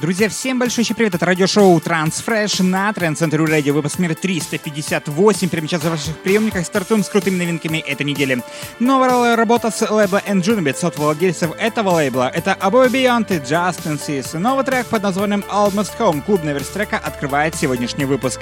Друзья, всем большой привет, это радиошоу Transfresh на Трендцентре Радио, выпуск номер 358. Прямо сейчас в ваших приемниках стартуем с крутыми новинками этой недели. Новая работа с лейбла Enjunibits от владельцев этого лейбла. Это Above Beyond и Justin Seas. Новый трек под названием Almost Home. Клубная версия трека открывает сегодняшний выпуск.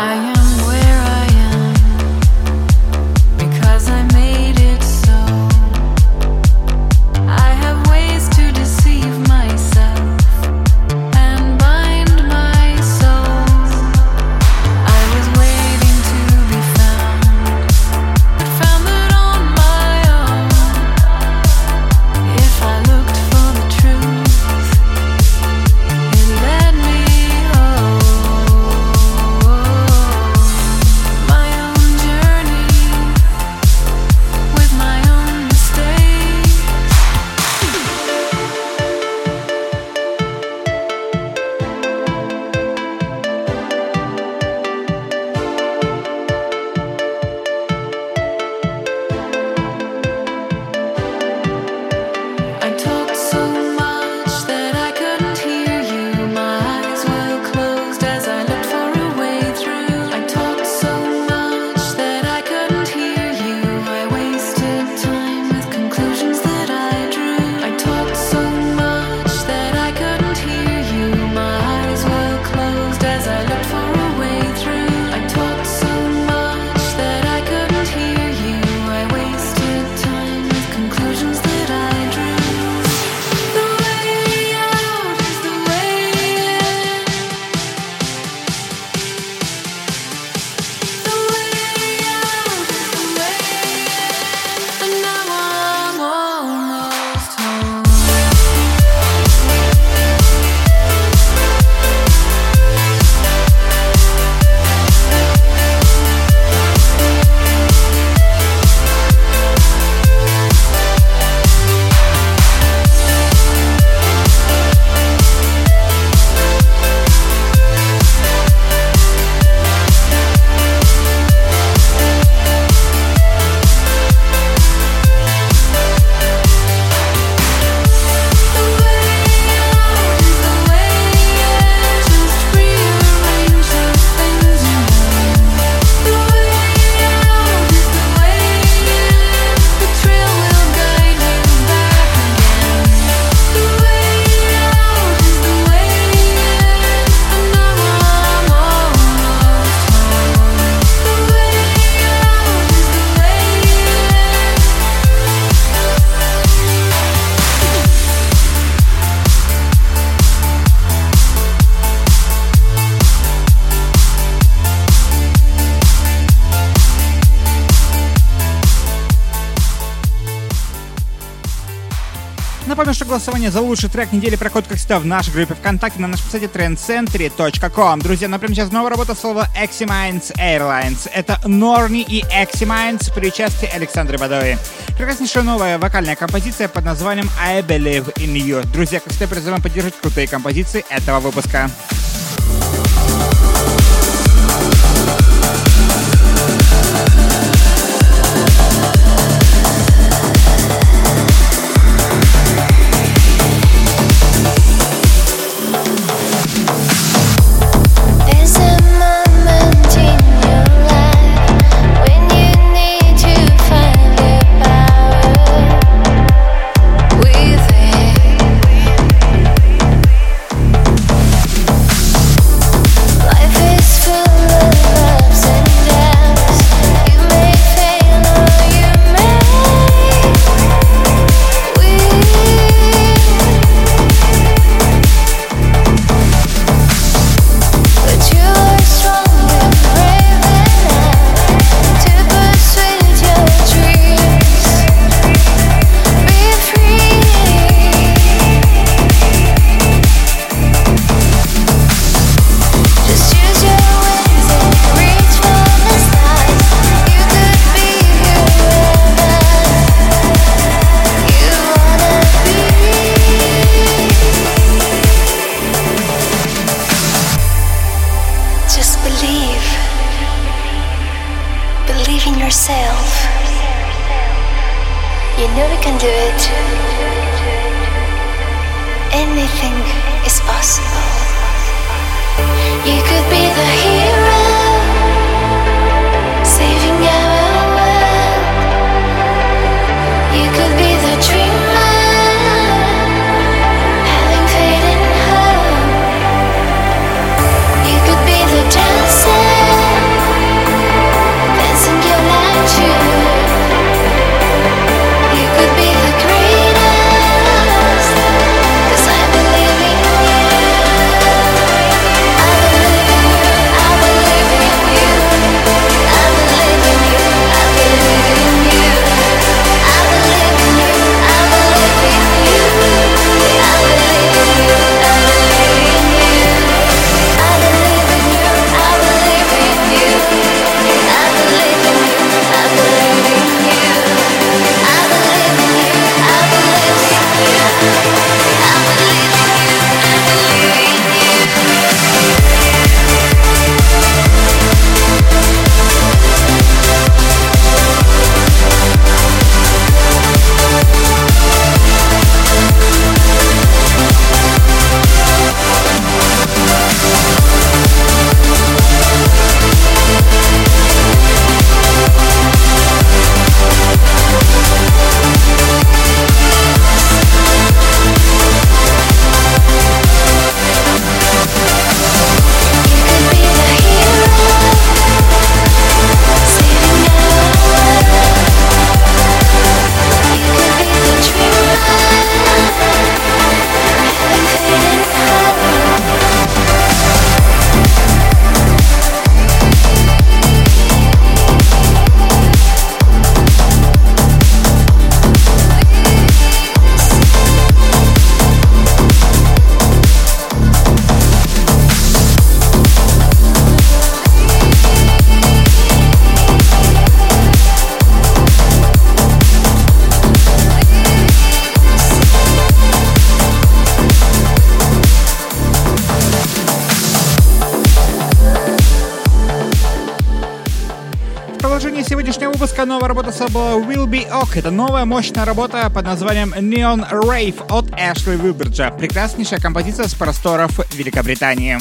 I am голосование за лучший трек недели проходит, как всегда, в нашей группе ВКонтакте на нашем сайте trendcentry.com. Друзья, например, сейчас новая работа слова Eximines Airlines. Это Норни и Eximines при участии Александры Бадои. Прекраснейшая новая вокальная композиция под названием I Believe in You. Друзья, как всегда, призываем поддержать крутые композиции этого выпуска. Трека новая работа с собой Will Be Ok. Это новая мощная работа под названием Neon Rave от Эшли Вилберджа. Прекраснейшая композиция с просторов Великобритании.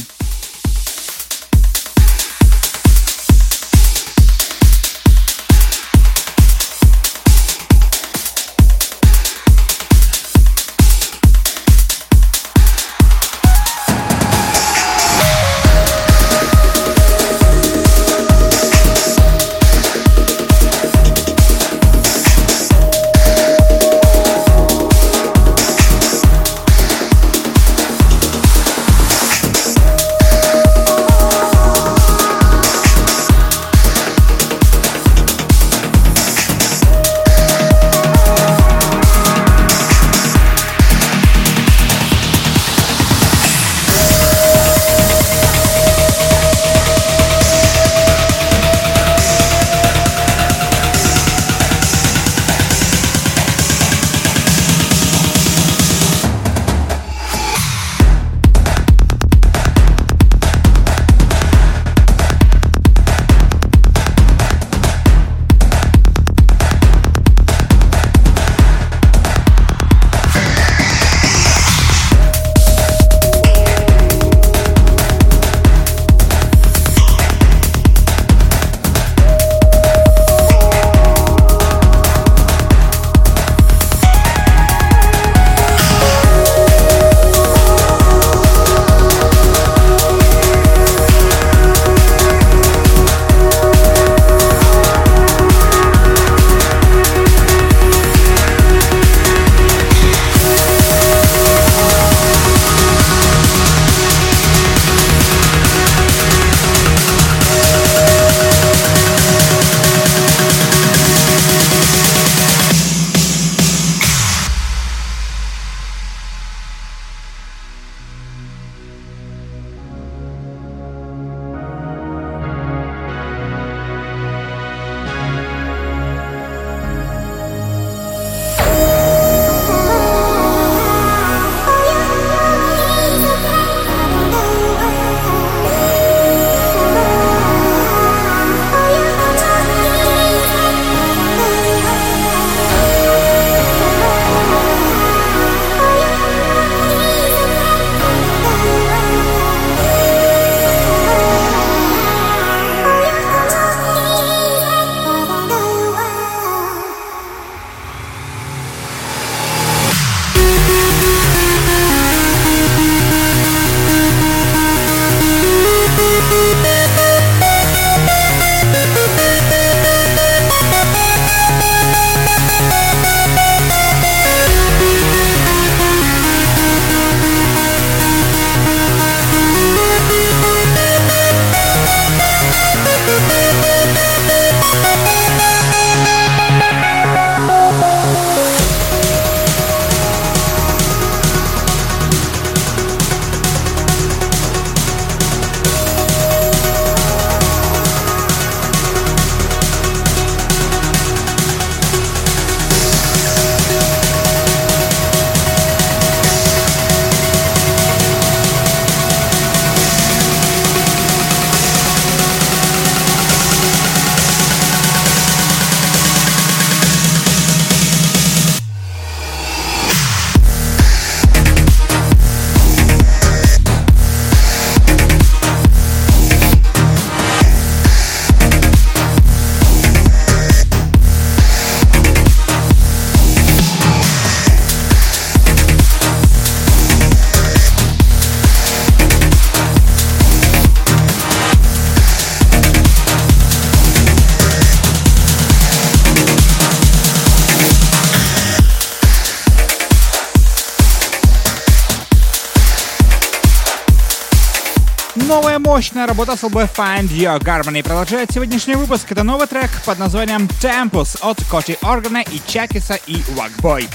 Работа с LB Find Your Harmony продолжает сегодняшний выпуск. Это новый трек под названием Tempus от Коти Органа и Чакиса и Вакбой.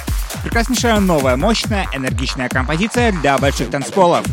Прекраснейшая новая, мощная, энергичная композиция для больших танцполов.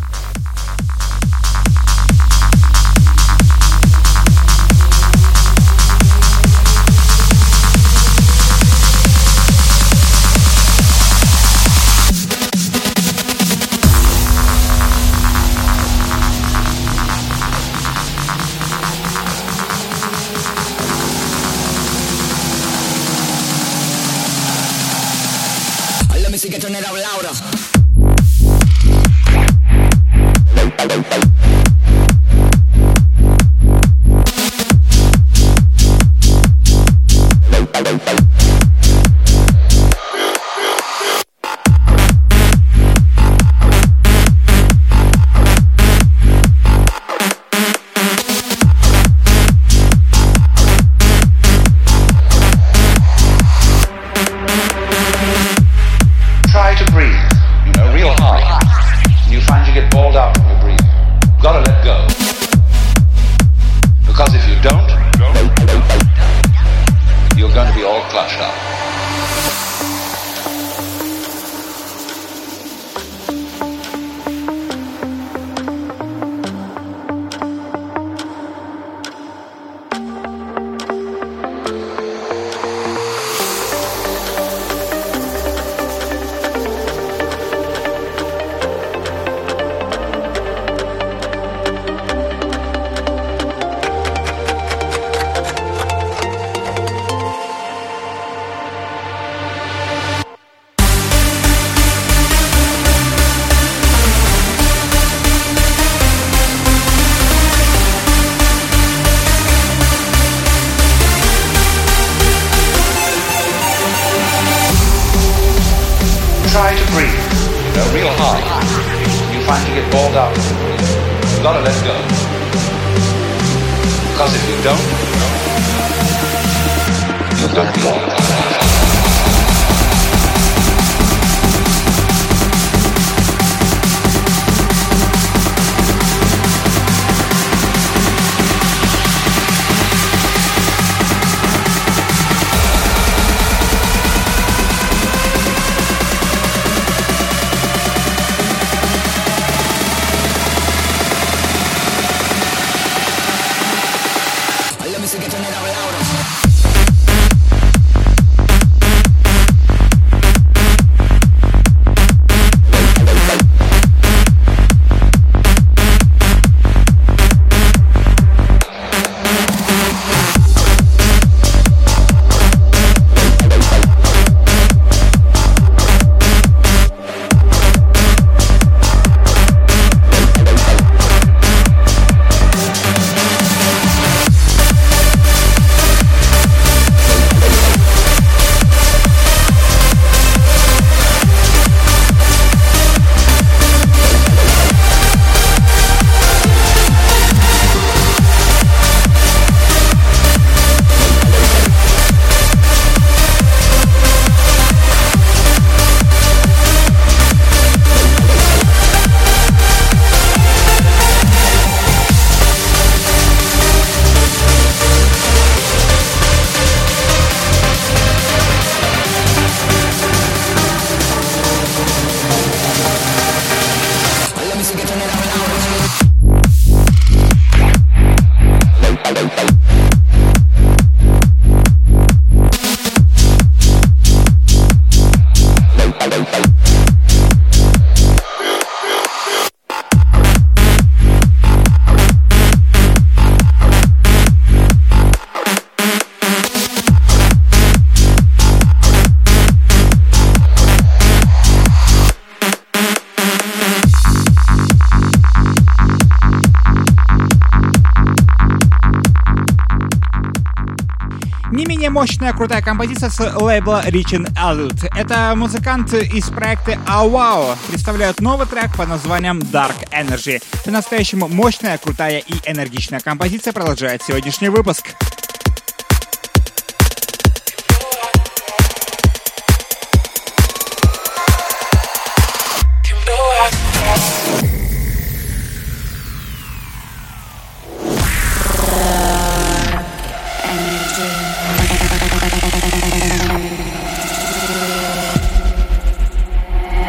Мощная крутая композиция с лейбла Reaching Adult. Это музыкант из проекта Awwow представляют новый трек под названием Dark Energy. По-настоящему мощная, крутая и энергичная композиция продолжает сегодняшний выпуск.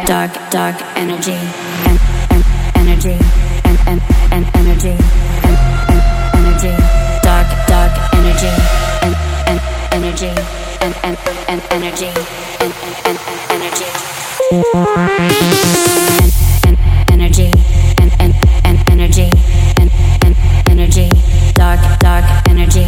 Dark, dark energy, and, energy, and, energy, and, energy, dark, dark energy, and, energy, and, energy, and, and, energy. And, energy, and, and, energy, energy, dark, dark energy,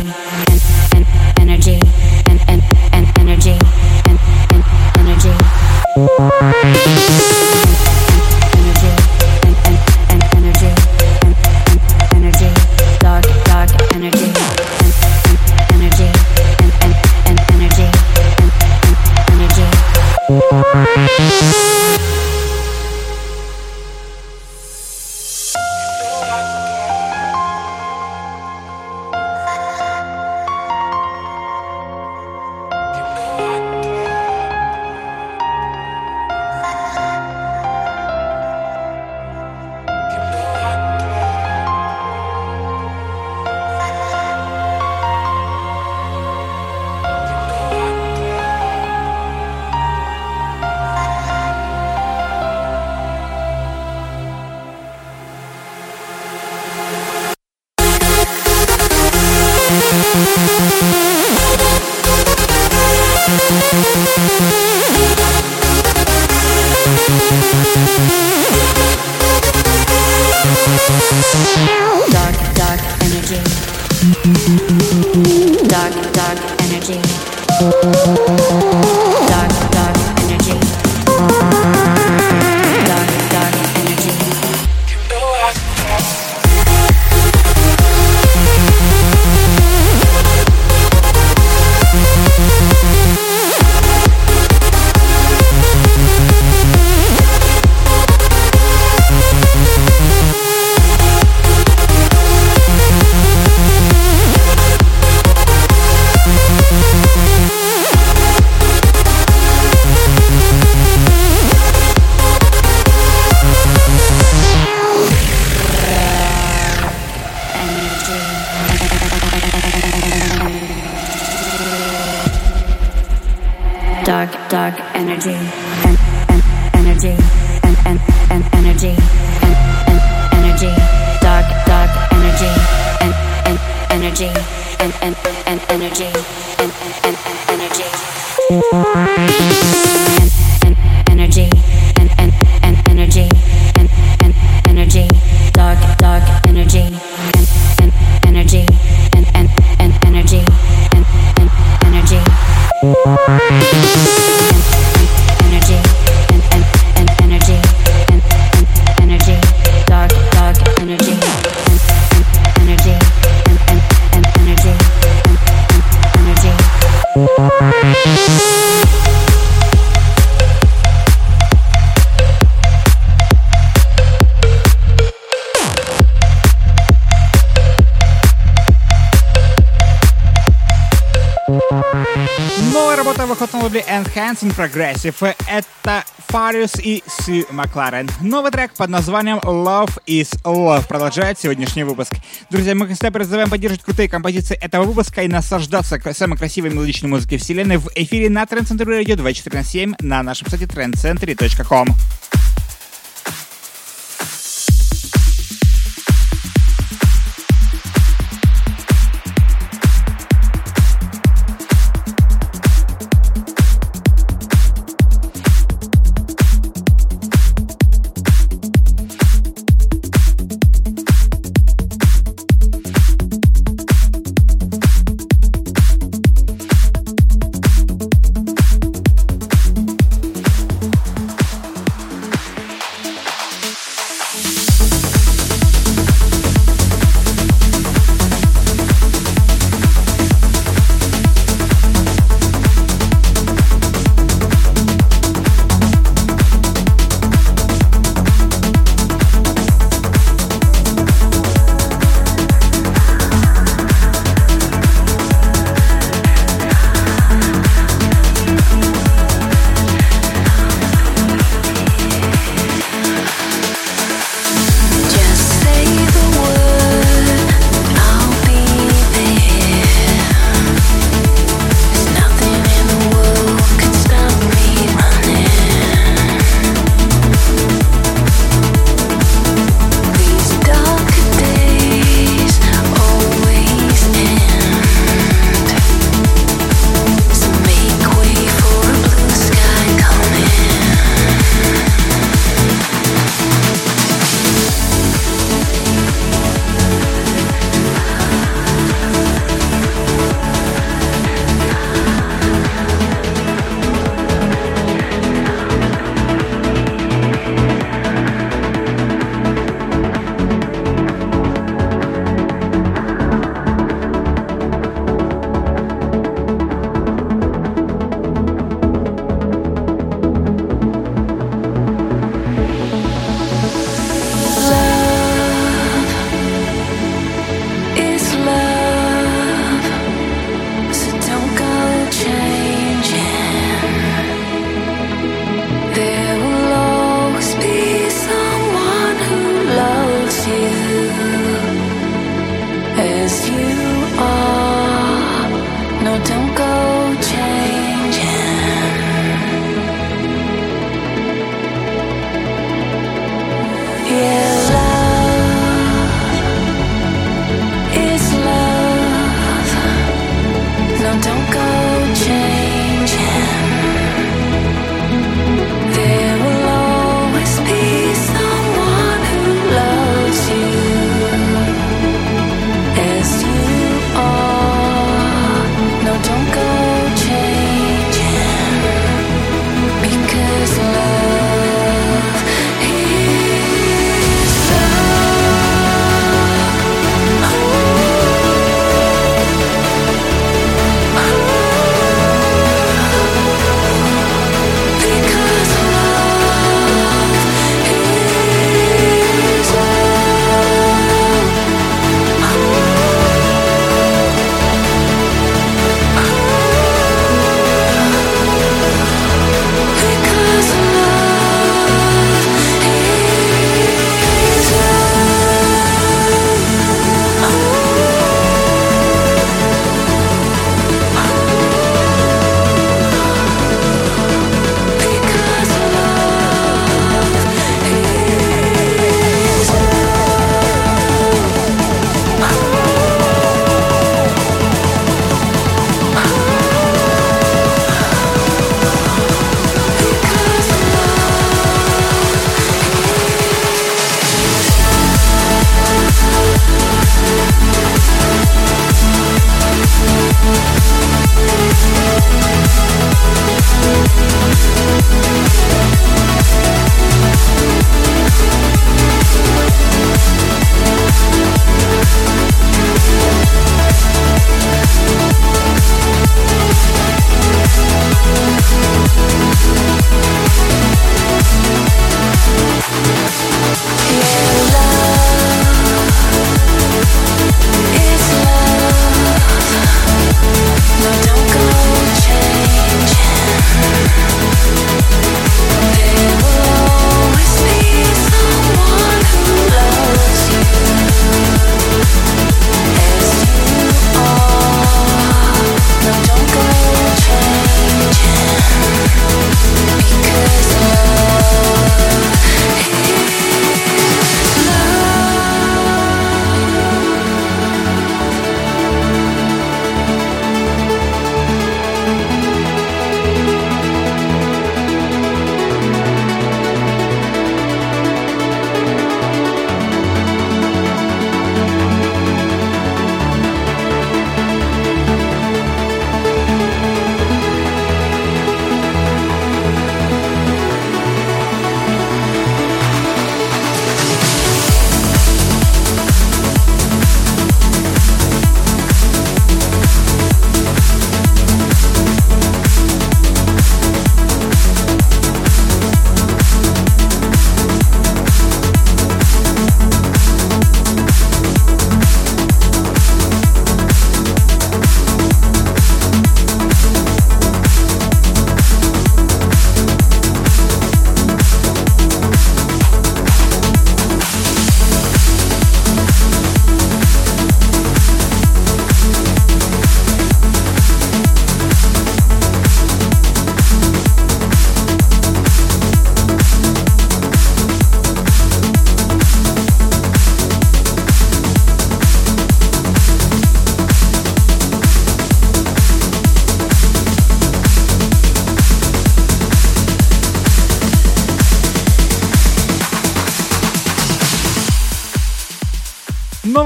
лейбле Enhancing Progressive. Это Фариус и Сью Макларен. Новый трек под названием Love is Love продолжает сегодняшний выпуск. Друзья, мы всегда призываем поддерживать крутые композиции этого выпуска и наслаждаться самой красивой мелодичной музыкой вселенной в эфире на Trend Center Radio 24 на 7 на нашем сайте trendcentry.com.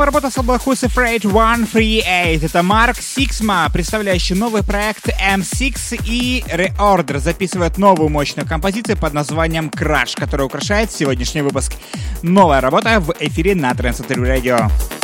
работа с Who's Afraid 138. Это Марк Сиксма, представляющий новый проект M6 и Reorder записывает новую мощную композицию под названием Crash, которая украшает сегодняшний выпуск. Новая работа в эфире на Trans Radio.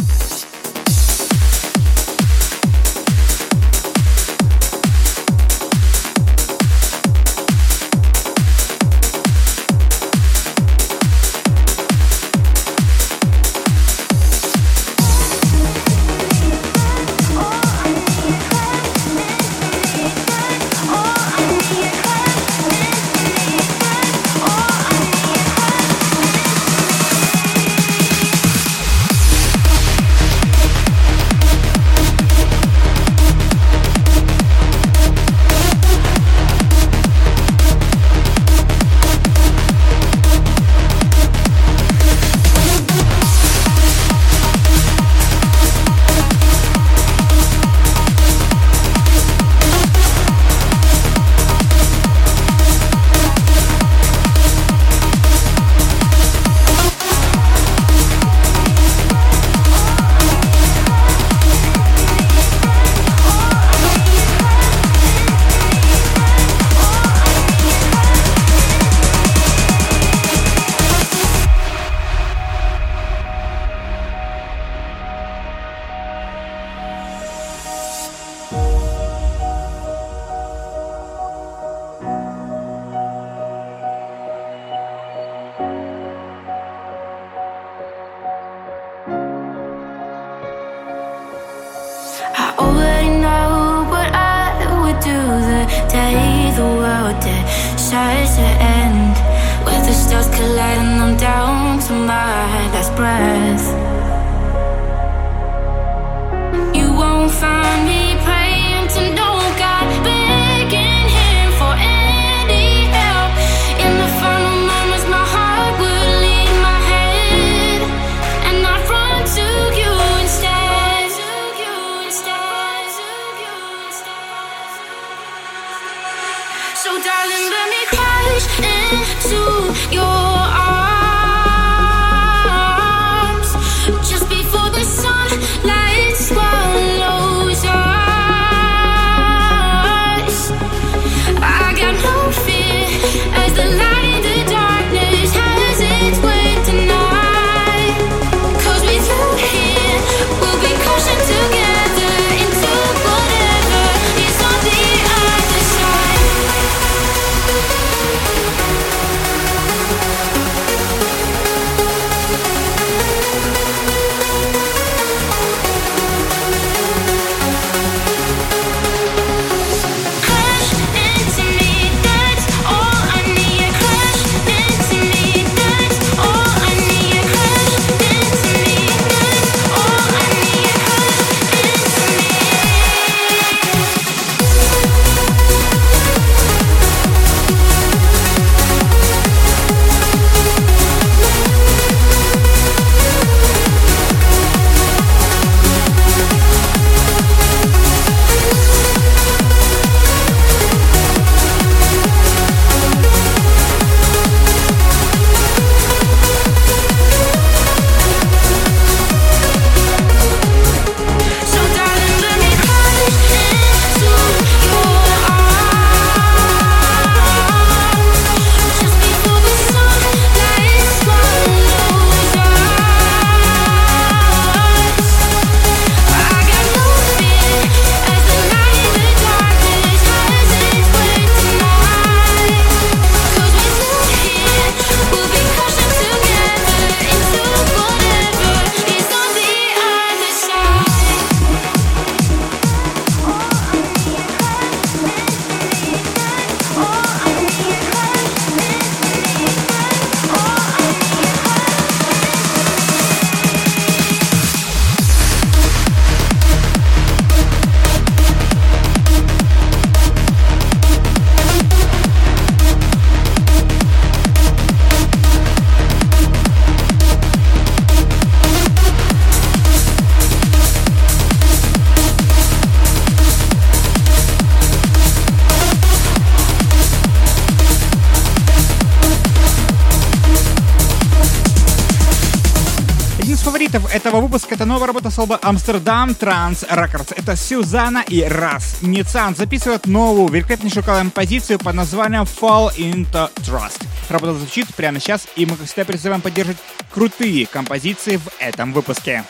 Этого выпуска это новая работа с алба Амстердам Транс Records. Это Сюзанна и Раз. Ницан записывают новую великолепнейшую композицию под названием Fall into Trust. Работа звучит прямо сейчас, и мы, как всегда, призываем поддерживать крутые композиции в этом выпуске.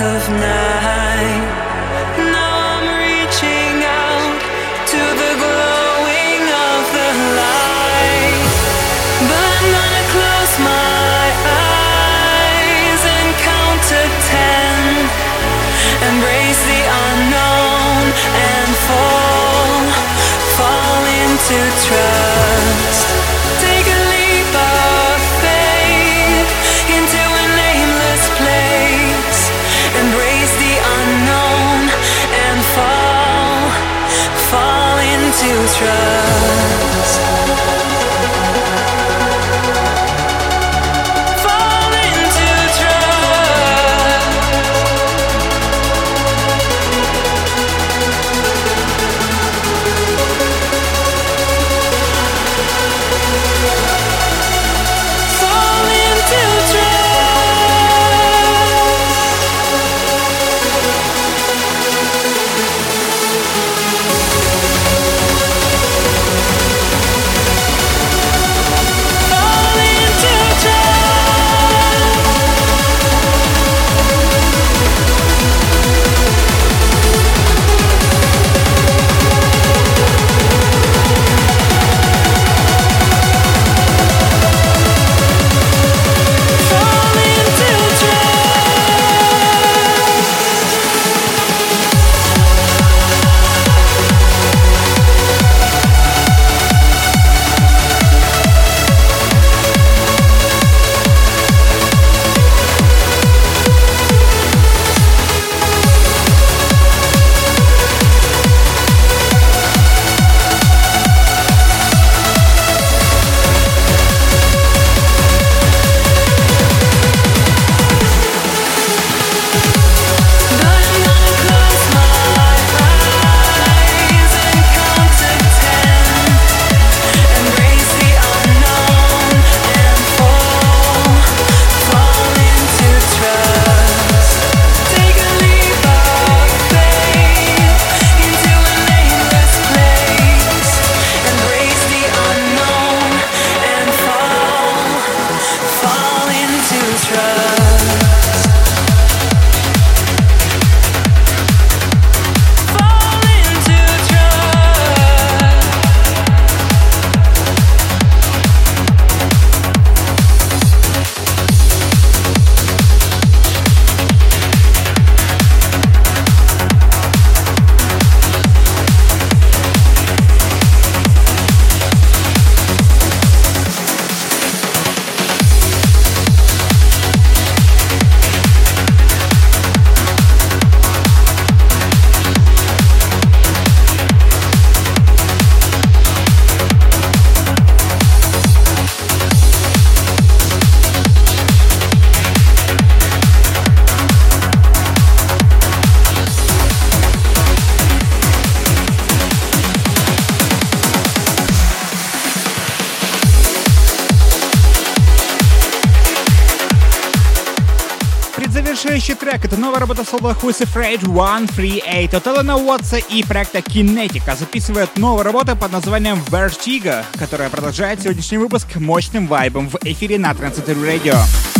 of night. try трек — это новая работа Who's Afraid 138 от Эллена Уотса и проекта Kinetica записывает новую работу под названием Vertigo, которая продолжает сегодняшний выпуск мощным вайбом в эфире на Transistor Radio.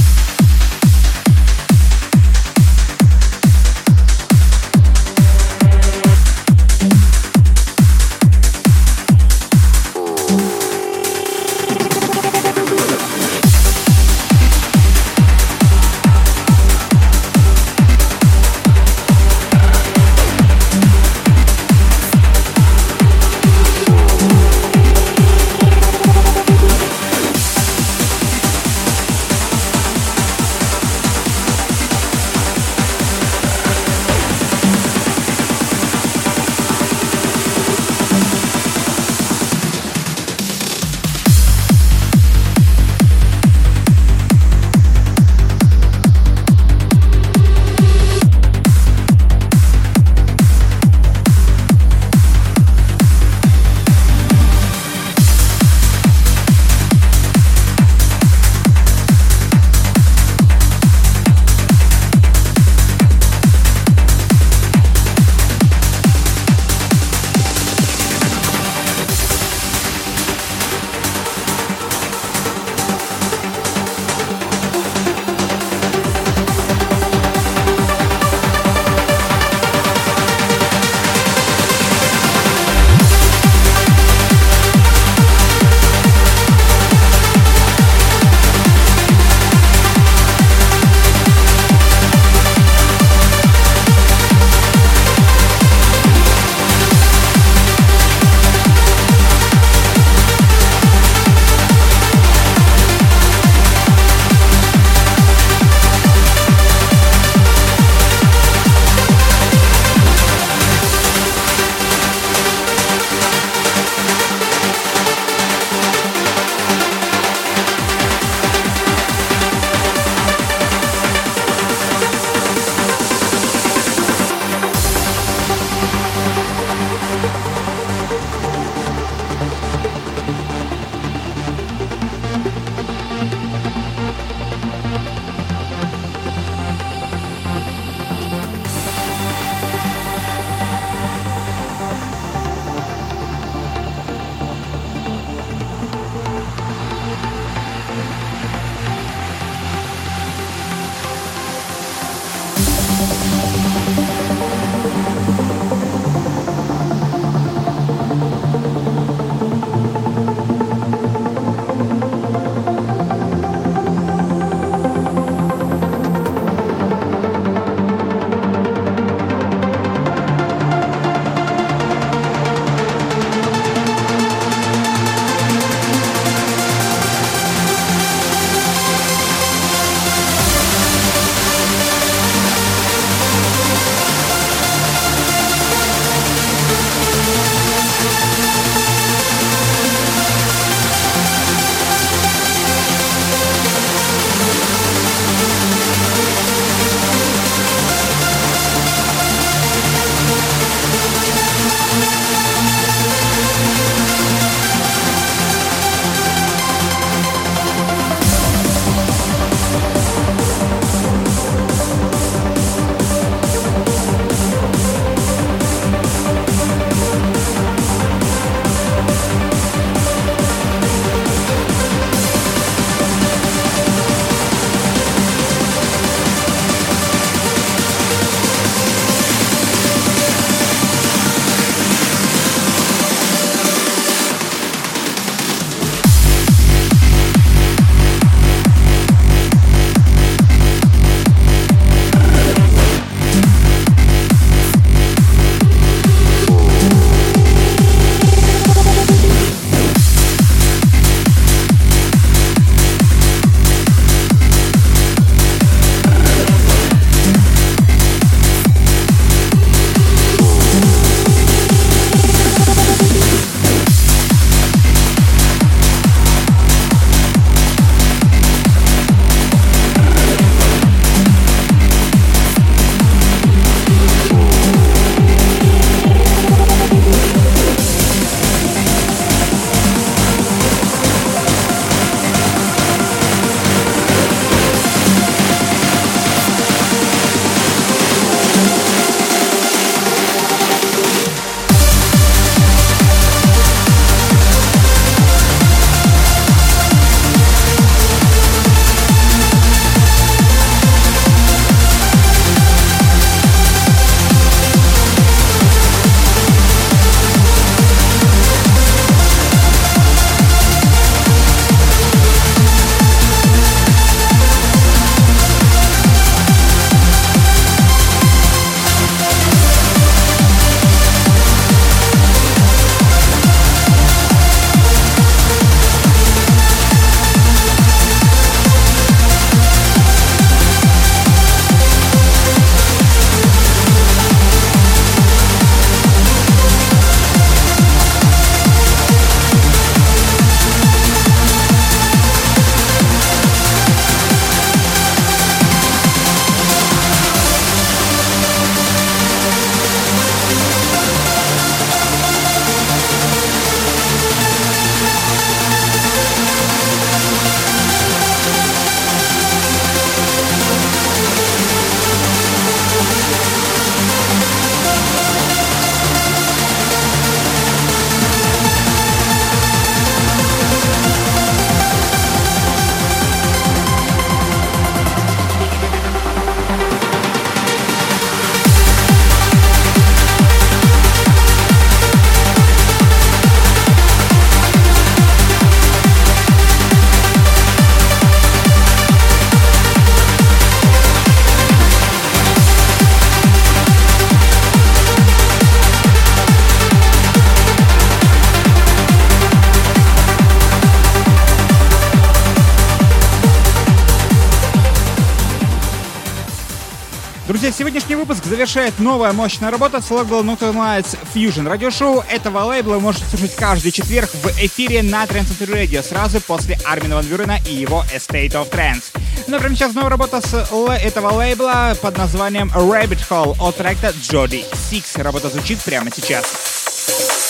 Завершает новая мощная работа с лейбла Nocturne Lights Fusion. Радиошоу этого лейбла вы можете слушать каждый четверг в эфире на Trance Radio сразу после Армина Ван Бюрена и его Estate of Trance. Ну, а прямо сейчас новая работа с этого лейбла под названием Rabbit Hole от проекта Jody Six. Работа звучит прямо сейчас.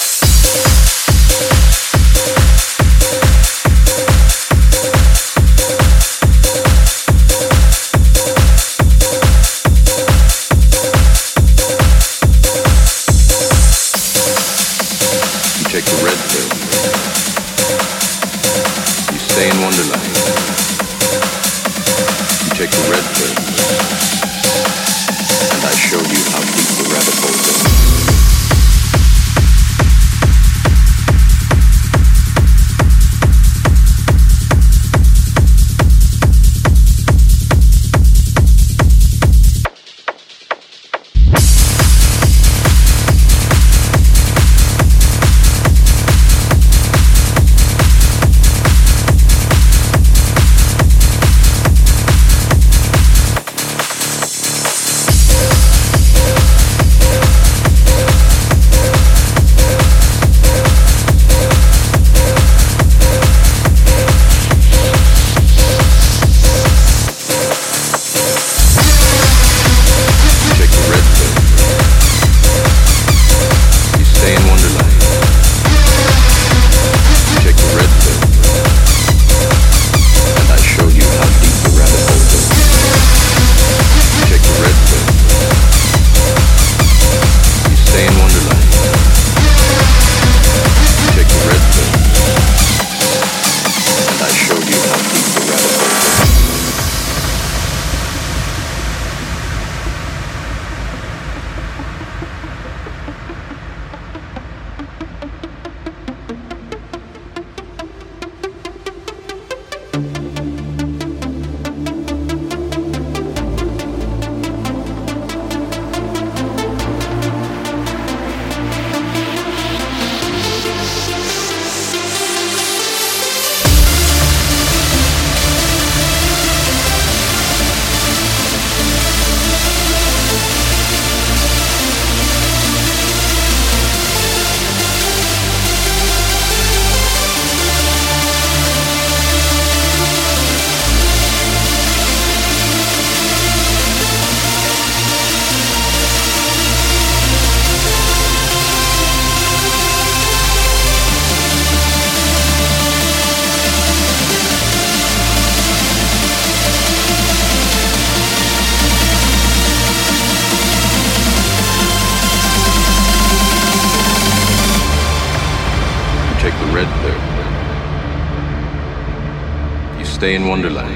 Stay in Wonderland.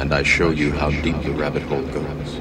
And I show you how deep the rabbit hole goes.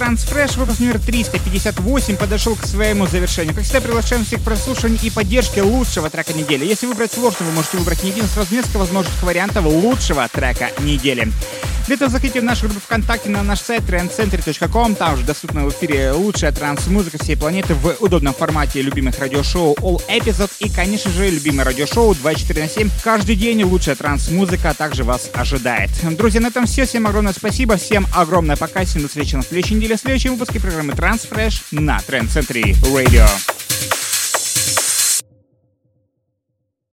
Transfresh, выпуск номер 358, подошел к своему завершению. Как всегда, приглашаем всех к прослушиванию и поддержке лучшего трека недели. Если выбрать сложно, вы можете выбрать не один, сразу несколько возможных вариантов лучшего трека недели. Этого заходите в нашу группу ВКонтакте на наш сайт trendcentry.com. Там же доступна в эфире лучшая транс-музыка всей планеты в удобном формате любимых радиошоу All Episode и, конечно же, любимое радиошоу 24 на 7. Каждый день лучшая транс-музыка также вас ожидает. Друзья, на этом все. Всем огромное спасибо. Всем огромное пока. Всем до встречи на следующей неделе в следующем выпуске программы Transfresh на Trend Century Radio.